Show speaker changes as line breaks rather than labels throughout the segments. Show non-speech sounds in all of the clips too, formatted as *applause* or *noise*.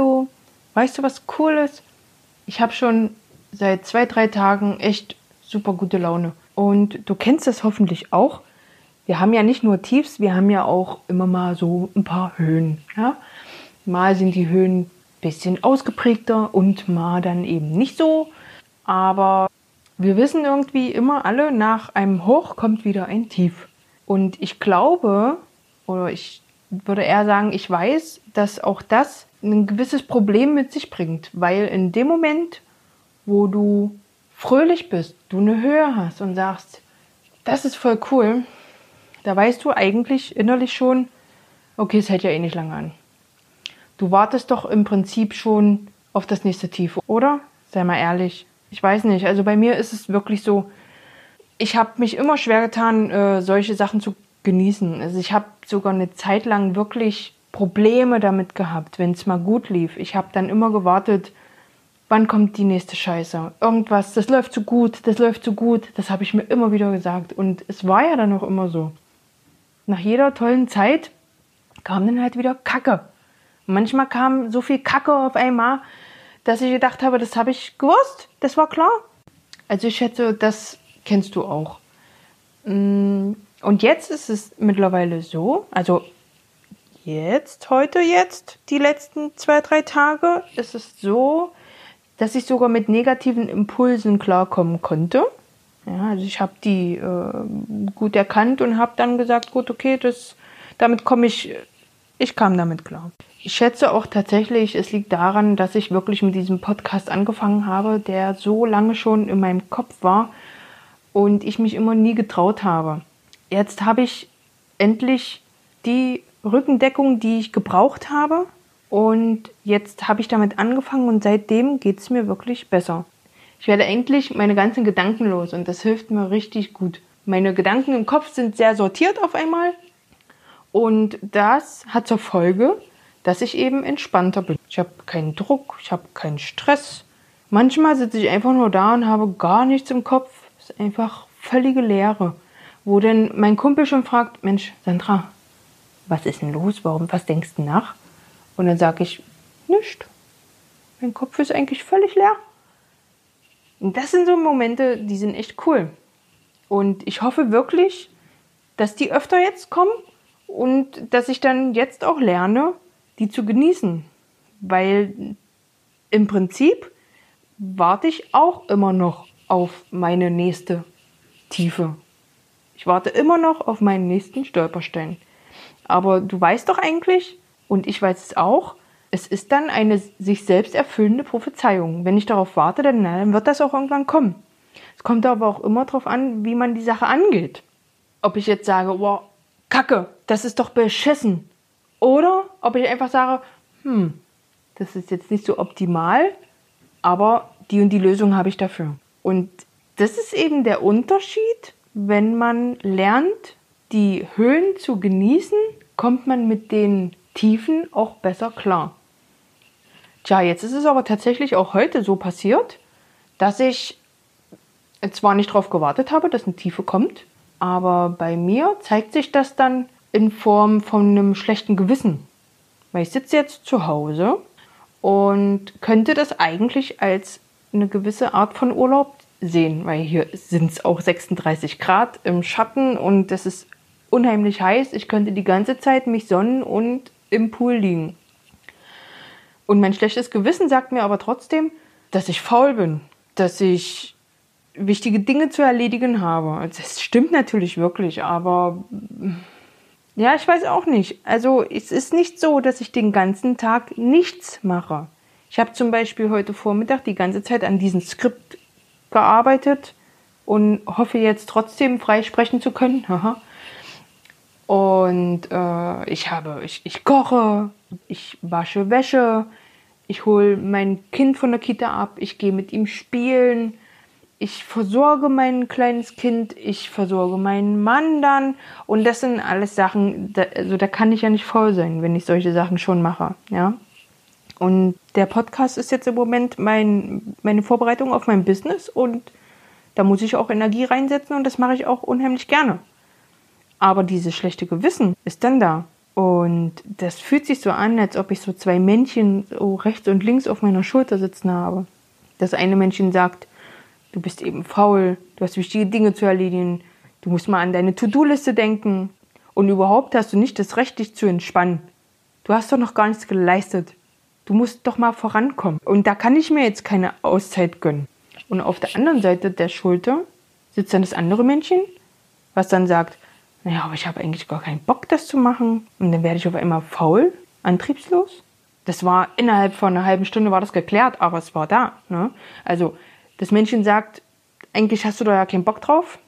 Hallo, weißt du was Cooles? Ich habe schon seit zwei, drei Tagen echt super gute Laune. Und du kennst das hoffentlich auch. Wir haben ja nicht nur Tiefs, wir haben ja auch immer mal so ein paar Höhen. Ja? Mal sind die Höhen ein bisschen ausgeprägter und mal dann eben nicht so. Aber wir wissen irgendwie immer alle, nach einem Hoch kommt wieder ein Tief. Und ich glaube, oder ich würde eher sagen, ich weiß, dass auch das ein gewisses Problem mit sich bringt, weil in dem Moment, wo du fröhlich bist, du eine Höhe hast und sagst, das ist voll cool, da weißt du eigentlich innerlich schon, okay, es hält ja eh nicht lange an. Du wartest doch im Prinzip schon auf das nächste Tief, oder? Sei mal ehrlich. Ich weiß nicht. Also bei mir ist es wirklich so, ich habe mich immer schwer getan, äh, solche Sachen zu genießen. Also ich habe sogar eine Zeit lang wirklich Probleme damit gehabt, wenn es mal gut lief. Ich habe dann immer gewartet, wann kommt die nächste Scheiße? Irgendwas, das läuft zu gut, das läuft zu gut. Das habe ich mir immer wieder gesagt. Und es war ja dann auch immer so. Nach jeder tollen Zeit kam dann halt wieder Kacke. Manchmal kam so viel Kacke auf einmal, dass ich gedacht habe, das habe ich gewusst, das war klar. Also ich schätze, das kennst du auch. Mm, und jetzt ist es mittlerweile so, also jetzt, heute jetzt, die letzten zwei, drei Tage, ist es so, dass ich sogar mit negativen Impulsen klarkommen konnte. Ja, also ich habe die äh, gut erkannt und habe dann gesagt, gut, okay, das, damit komme ich, ich kam damit klar. Ich schätze auch tatsächlich, es liegt daran, dass ich wirklich mit diesem Podcast angefangen habe, der so lange schon in meinem Kopf war und ich mich immer nie getraut habe. Jetzt habe ich endlich die Rückendeckung, die ich gebraucht habe. Und jetzt habe ich damit angefangen und seitdem geht es mir wirklich besser. Ich werde endlich meine ganzen Gedanken los und das hilft mir richtig gut. Meine Gedanken im Kopf sind sehr sortiert auf einmal und das hat zur Folge, dass ich eben entspannter bin. Ich habe keinen Druck, ich habe keinen Stress. Manchmal sitze ich einfach nur da und habe gar nichts im Kopf. Es ist einfach völlige Leere. Wo denn mein Kumpel schon fragt, Mensch, Sandra, was ist denn los? Warum, was denkst du nach? Und dann sage ich, nichts. Mein Kopf ist eigentlich völlig leer. Und das sind so Momente, die sind echt cool. Und ich hoffe wirklich, dass die öfter jetzt kommen und dass ich dann jetzt auch lerne, die zu genießen. Weil im Prinzip warte ich auch immer noch auf meine nächste Tiefe. Ich warte immer noch auf meinen nächsten Stolperstein. Aber du weißt doch eigentlich, und ich weiß es auch, es ist dann eine sich selbst erfüllende Prophezeiung. Wenn ich darauf warte, dann, dann wird das auch irgendwann kommen. Es kommt aber auch immer darauf an, wie man die Sache angeht. Ob ich jetzt sage, wow, Kacke, das ist doch beschissen. Oder ob ich einfach sage, hm, das ist jetzt nicht so optimal, aber die und die Lösung habe ich dafür. Und das ist eben der Unterschied, wenn man lernt, die Höhen zu genießen, kommt man mit den Tiefen auch besser klar. Tja, jetzt ist es aber tatsächlich auch heute so passiert, dass ich zwar nicht darauf gewartet habe, dass eine Tiefe kommt, aber bei mir zeigt sich das dann in Form von einem schlechten Gewissen. Weil ich sitze jetzt zu Hause und könnte das eigentlich als eine gewisse Art von Urlaub sehen, weil hier sind es auch 36 Grad im Schatten und es ist unheimlich heiß. Ich könnte die ganze Zeit mich sonnen und im Pool liegen. Und mein schlechtes Gewissen sagt mir aber trotzdem, dass ich faul bin, dass ich wichtige Dinge zu erledigen habe. Das stimmt natürlich wirklich, aber ja, ich weiß auch nicht. Also es ist nicht so, dass ich den ganzen Tag nichts mache. Ich habe zum Beispiel heute Vormittag die ganze Zeit an diesem Skript gearbeitet und hoffe jetzt trotzdem frei sprechen zu können. Und äh, ich habe, ich, ich koche, ich wasche Wäsche, ich hole mein Kind von der Kita ab, ich gehe mit ihm spielen, ich versorge mein kleines Kind, ich versorge meinen Mann dann und das sind alles Sachen, da, also da kann ich ja nicht faul sein, wenn ich solche Sachen schon mache, ja. Und der Podcast ist jetzt im Moment mein, meine Vorbereitung auf mein Business und da muss ich auch Energie reinsetzen und das mache ich auch unheimlich gerne. Aber dieses schlechte Gewissen ist dann da. Und das fühlt sich so an, als ob ich so zwei Männchen so rechts und links auf meiner Schulter sitzen habe. Das eine Männchen sagt, du bist eben faul, du hast wichtige Dinge zu erledigen, du musst mal an deine To-Do-Liste denken. Und überhaupt hast du nicht das Recht, dich zu entspannen. Du hast doch noch gar nichts geleistet. Du musst doch mal vorankommen. Und da kann ich mir jetzt keine Auszeit gönnen. Und auf der anderen Seite der Schulter sitzt dann das andere Männchen, was dann sagt, naja, aber ich habe eigentlich gar keinen Bock, das zu machen. Und dann werde ich auf einmal faul, antriebslos. Das war innerhalb von einer halben Stunde war das geklärt, aber es war da. Ne? Also das Männchen sagt, eigentlich hast du da ja keinen Bock drauf,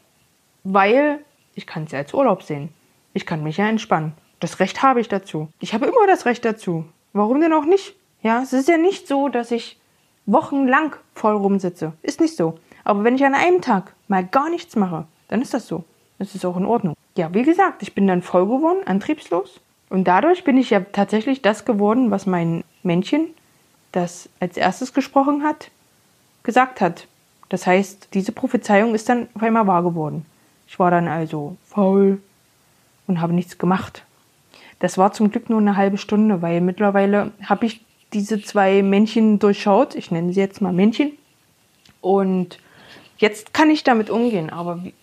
weil ich kann es ja als Urlaub sehen. Ich kann mich ja entspannen. Das Recht habe ich dazu. Ich habe immer das Recht dazu. Warum denn auch nicht? Ja, es ist ja nicht so, dass ich wochenlang voll rumsitze. Ist nicht so. Aber wenn ich an einem Tag mal gar nichts mache, dann ist das so. Das ist auch in Ordnung. Ja, wie gesagt, ich bin dann voll geworden, antriebslos. Und dadurch bin ich ja tatsächlich das geworden, was mein Männchen, das als erstes gesprochen hat, gesagt hat. Das heißt, diese Prophezeiung ist dann auf einmal wahr geworden. Ich war dann also faul und habe nichts gemacht. Das war zum Glück nur eine halbe Stunde, weil mittlerweile habe ich diese zwei Männchen durchschaut. Ich nenne sie jetzt mal Männchen. Und jetzt kann ich damit umgehen. Aber wie,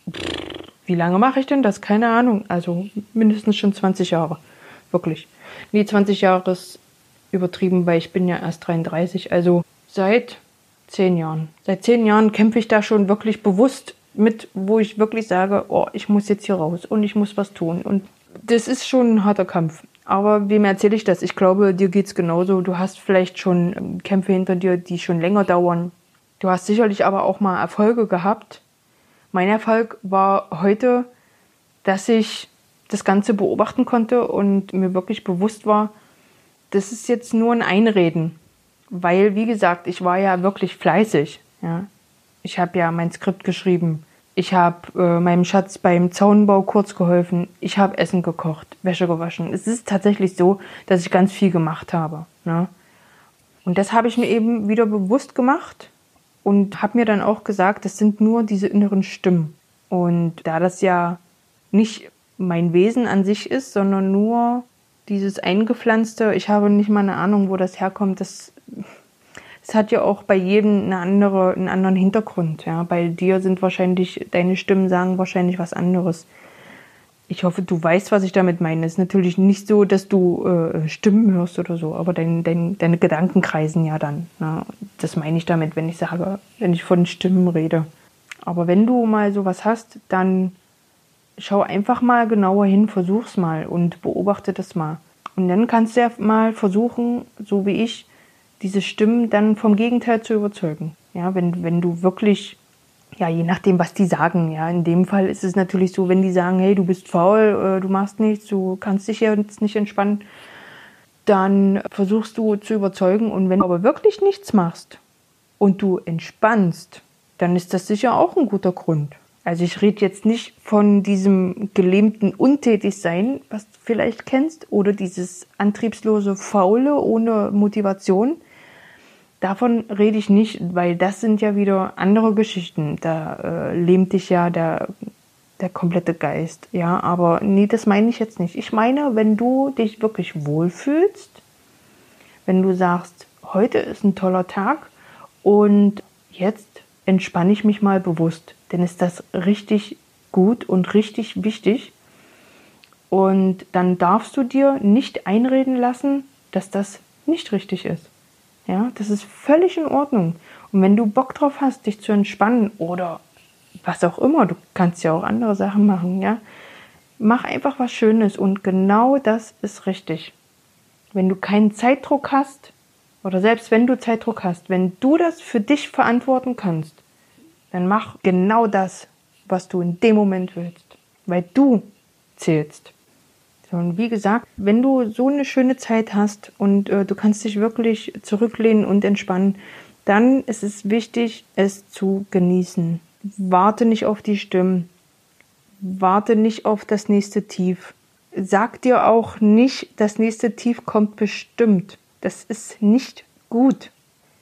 wie lange mache ich denn das? Keine Ahnung. Also mindestens schon 20 Jahre. Wirklich. Nee, 20 Jahre ist übertrieben, weil ich bin ja erst 33. Also seit zehn Jahren. Seit zehn Jahren kämpfe ich da schon wirklich bewusst mit, wo ich wirklich sage, oh, ich muss jetzt hier raus und ich muss was tun. Und das ist schon ein harter Kampf. Aber wem erzähle ich das? Ich glaube, dir geht es genauso. Du hast vielleicht schon ähm, Kämpfe hinter dir, die schon länger dauern. Du hast sicherlich aber auch mal Erfolge gehabt. Mein Erfolg war heute, dass ich das Ganze beobachten konnte und mir wirklich bewusst war, das ist jetzt nur ein Einreden. Weil, wie gesagt, ich war ja wirklich fleißig. Ja. Ich habe ja mein Skript geschrieben. Ich habe äh, meinem Schatz beim Zaunbau kurz geholfen. Ich habe Essen gekocht, Wäsche gewaschen. Es ist tatsächlich so, dass ich ganz viel gemacht habe. Ne? Und das habe ich mir eben wieder bewusst gemacht und habe mir dann auch gesagt, das sind nur diese inneren Stimmen. Und da das ja nicht mein Wesen an sich ist, sondern nur dieses eingepflanzte, ich habe nicht mal eine Ahnung, wo das herkommt, das es hat ja auch bei jedem eine andere, einen anderen Hintergrund. Ja. Bei dir sind wahrscheinlich, deine Stimmen sagen wahrscheinlich was anderes. Ich hoffe, du weißt, was ich damit meine. Es ist natürlich nicht so, dass du äh, Stimmen hörst oder so, aber dein, dein, deine Gedanken kreisen ja dann. Ne? Das meine ich damit, wenn ich sage, wenn ich von Stimmen rede. Aber wenn du mal sowas hast, dann schau einfach mal genauer hin, versuch's mal und beobachte das mal. Und dann kannst du ja mal versuchen, so wie ich, diese Stimmen dann vom Gegenteil zu überzeugen. Ja, wenn, wenn du wirklich, ja, je nachdem, was die sagen, ja, in dem Fall ist es natürlich so, wenn die sagen, hey, du bist faul, äh, du machst nichts, du kannst dich jetzt nicht entspannen, dann versuchst du zu überzeugen und wenn du aber wirklich nichts machst und du entspannst, dann ist das sicher auch ein guter Grund. Also ich rede jetzt nicht von diesem gelähmten Untätigsein, was du vielleicht kennst, oder dieses antriebslose Faule ohne Motivation, Davon rede ich nicht, weil das sind ja wieder andere Geschichten. Da äh, lähmt dich ja der, der komplette Geist. Ja, aber nee, das meine ich jetzt nicht. Ich meine, wenn du dich wirklich wohlfühlst, wenn du sagst, heute ist ein toller Tag und jetzt entspanne ich mich mal bewusst, dann ist das richtig gut und richtig wichtig. Und dann darfst du dir nicht einreden lassen, dass das nicht richtig ist. Ja, das ist völlig in Ordnung. Und wenn du Bock drauf hast, dich zu entspannen oder was auch immer, du kannst ja auch andere Sachen machen, ja. Mach einfach was Schönes und genau das ist richtig. Wenn du keinen Zeitdruck hast oder selbst wenn du Zeitdruck hast, wenn du das für dich verantworten kannst, dann mach genau das, was du in dem Moment willst, weil du zählst. So, und wie gesagt, wenn du so eine schöne Zeit hast und äh, du kannst dich wirklich zurücklehnen und entspannen, dann ist es wichtig, es zu genießen. Warte nicht auf die Stimmen. Warte nicht auf das nächste Tief. Sag dir auch nicht, das nächste Tief kommt bestimmt. Das ist nicht gut.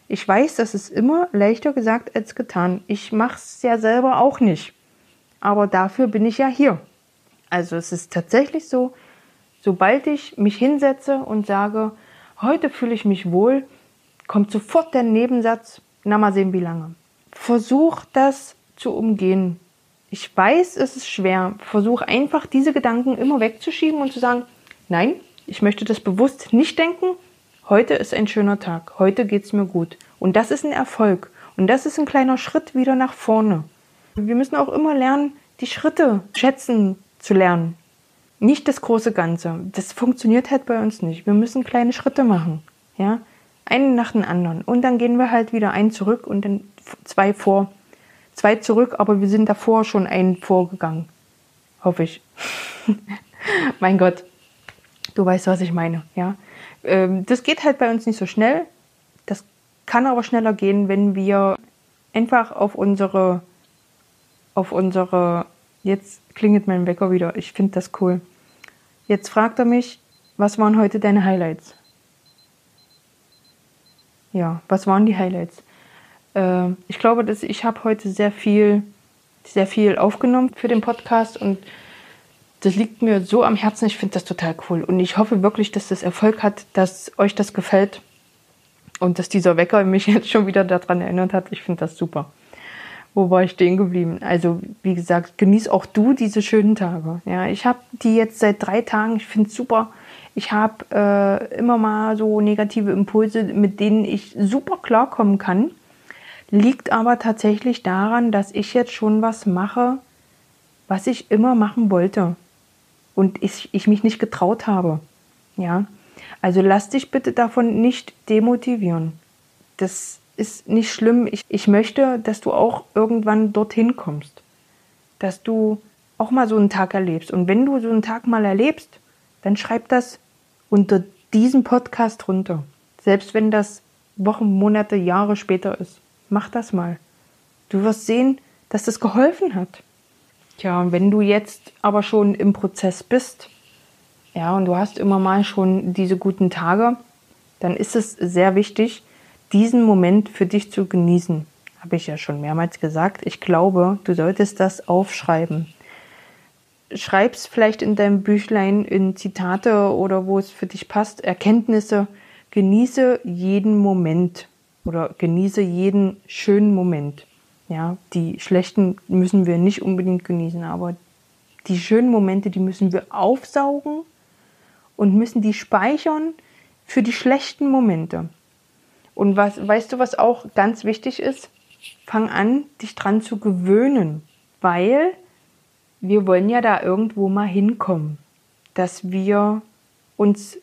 Ich weiß, das ist immer leichter gesagt als getan. Ich mache es ja selber auch nicht. Aber dafür bin ich ja hier. Also es ist tatsächlich so, Sobald ich mich hinsetze und sage, heute fühle ich mich wohl, kommt sofort der Nebensatz, na mal sehen, wie lange. Versuch das zu umgehen. Ich weiß, es ist schwer. Versuch einfach diese Gedanken immer wegzuschieben und zu sagen, nein, ich möchte das bewusst nicht denken. Heute ist ein schöner Tag. Heute geht es mir gut. Und das ist ein Erfolg. Und das ist ein kleiner Schritt wieder nach vorne. Wir müssen auch immer lernen, die Schritte schätzen zu lernen. Nicht das große Ganze. Das funktioniert halt bei uns nicht. Wir müssen kleine Schritte machen. Ja? Einen nach dem anderen. Und dann gehen wir halt wieder einen zurück und dann zwei vor. Zwei zurück, aber wir sind davor schon einen vorgegangen. Hoffe ich. *laughs* mein Gott. Du weißt, was ich meine, ja. Ähm, das geht halt bei uns nicht so schnell. Das kann aber schneller gehen, wenn wir einfach auf unsere, auf unsere, jetzt klingelt mein Wecker wieder. Ich finde das cool. Jetzt fragt er mich, was waren heute deine Highlights? Ja, was waren die Highlights? Äh, ich glaube, dass ich habe heute sehr viel, sehr viel aufgenommen für den Podcast und das liegt mir so am Herzen. Ich finde das total cool. Und ich hoffe wirklich, dass das Erfolg hat, dass euch das gefällt und dass dieser Wecker mich *laughs* jetzt schon wieder daran erinnert hat. Ich finde das super. Wo war ich stehen geblieben? Also, wie gesagt, genieß auch du diese schönen Tage. Ja, ich habe die jetzt seit drei Tagen. Ich finde es super. Ich habe äh, immer mal so negative Impulse, mit denen ich super klarkommen kann. Liegt aber tatsächlich daran, dass ich jetzt schon was mache, was ich immer machen wollte und ich, ich mich nicht getraut habe. Ja, also lass dich bitte davon nicht demotivieren. Das ist nicht schlimm. Ich, ich möchte, dass du auch irgendwann dorthin kommst. Dass du auch mal so einen Tag erlebst. Und wenn du so einen Tag mal erlebst, dann schreib das unter diesem Podcast runter. Selbst wenn das Wochen, Monate, Jahre später ist. Mach das mal. Du wirst sehen, dass das geholfen hat. Tja, und wenn du jetzt aber schon im Prozess bist, ja, und du hast immer mal schon diese guten Tage, dann ist es sehr wichtig, diesen Moment für dich zu genießen. Habe ich ja schon mehrmals gesagt. Ich glaube, du solltest das aufschreiben. Schreib's vielleicht in deinem Büchlein in Zitate oder wo es für dich passt, Erkenntnisse. Genieße jeden Moment oder genieße jeden schönen Moment. Ja, die schlechten müssen wir nicht unbedingt genießen, aber die schönen Momente, die müssen wir aufsaugen und müssen die speichern für die schlechten Momente. Und was, weißt du, was auch ganz wichtig ist? Fang an, dich dran zu gewöhnen, weil wir wollen ja da irgendwo mal hinkommen, dass wir uns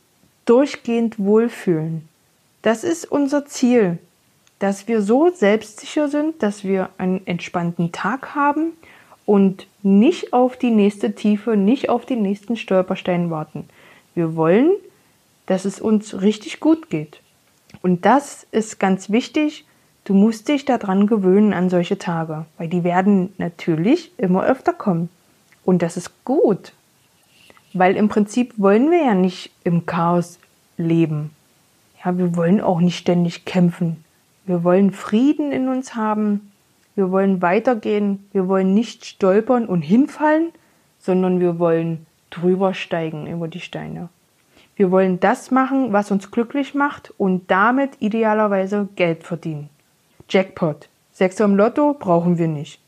durchgehend wohlfühlen. Das ist unser Ziel dass wir so selbstsicher sind, dass wir einen entspannten Tag haben und nicht auf die nächste Tiefe, nicht auf den nächsten Stolperstein warten. Wir wollen, dass es uns richtig gut geht. Und das ist ganz wichtig. Du musst dich daran gewöhnen an solche Tage, weil die werden natürlich immer öfter kommen. Und das ist gut, weil im Prinzip wollen wir ja nicht im Chaos leben. Ja, wir wollen auch nicht ständig kämpfen. Wir wollen Frieden in uns haben. Wir wollen weitergehen. Wir wollen nicht stolpern und hinfallen, sondern wir wollen drüber steigen über die Steine. Wir wollen das machen, was uns glücklich macht und damit idealerweise Geld verdienen. Jackpot. Sechser im Lotto brauchen wir nicht.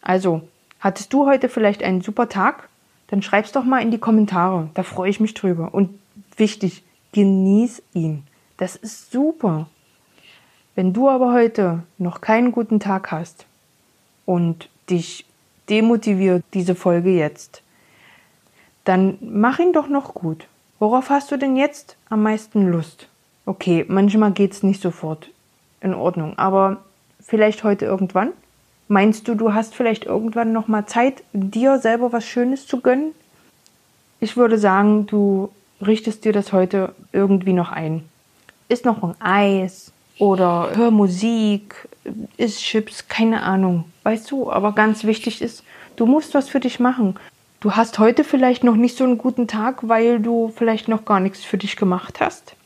Also, hattest du heute vielleicht einen super Tag? Dann schreib's doch mal in die Kommentare. Da freue ich mich drüber. Und wichtig, genieß ihn. Das ist super. Wenn du aber heute noch keinen guten Tag hast und dich demotiviert diese Folge jetzt, dann mach ihn doch noch gut. Worauf hast du denn jetzt am meisten Lust? Okay, manchmal geht's nicht sofort. In Ordnung, aber vielleicht heute irgendwann? Meinst du, du hast vielleicht irgendwann noch mal Zeit, dir selber was Schönes zu gönnen? Ich würde sagen, du richtest dir das heute irgendwie noch ein. Ist noch ein Eis, oder hör Musik, isst Chips, keine Ahnung. Weißt du, aber ganz wichtig ist, du musst was für dich machen. Du hast heute vielleicht noch nicht so einen guten Tag, weil du vielleicht noch gar nichts für dich gemacht hast.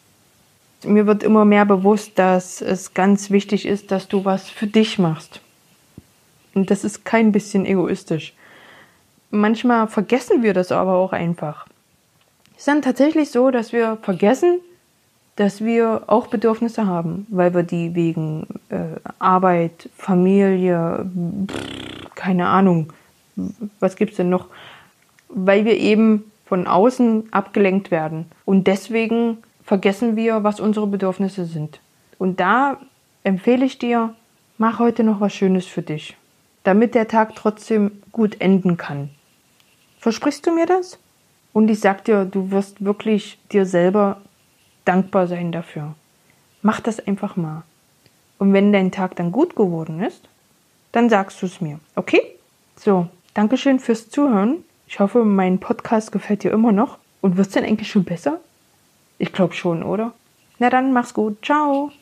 Mir wird immer mehr bewusst, dass es ganz wichtig ist, dass du was für dich machst. Und das ist kein bisschen egoistisch. Manchmal vergessen wir das aber auch einfach. Es ist dann tatsächlich so, dass wir vergessen, dass wir auch Bedürfnisse haben, weil wir die wegen äh, Arbeit, Familie, pff, keine Ahnung, was gibt's denn noch, weil wir eben von außen abgelenkt werden. Und deswegen vergessen wir, was unsere Bedürfnisse sind. Und da empfehle ich dir, mach heute noch was Schönes für dich, damit der Tag trotzdem gut enden kann. Versprichst du mir das? Und ich sag dir, du wirst wirklich dir selber dankbar sein dafür. Mach das einfach mal. Und wenn dein Tag dann gut geworden ist, dann sagst du es mir. Okay? So, Dankeschön fürs Zuhören. Ich hoffe, mein Podcast gefällt dir immer noch. Und wird es denn eigentlich schon besser? Ich glaube schon, oder? Na dann, mach's gut. Ciao.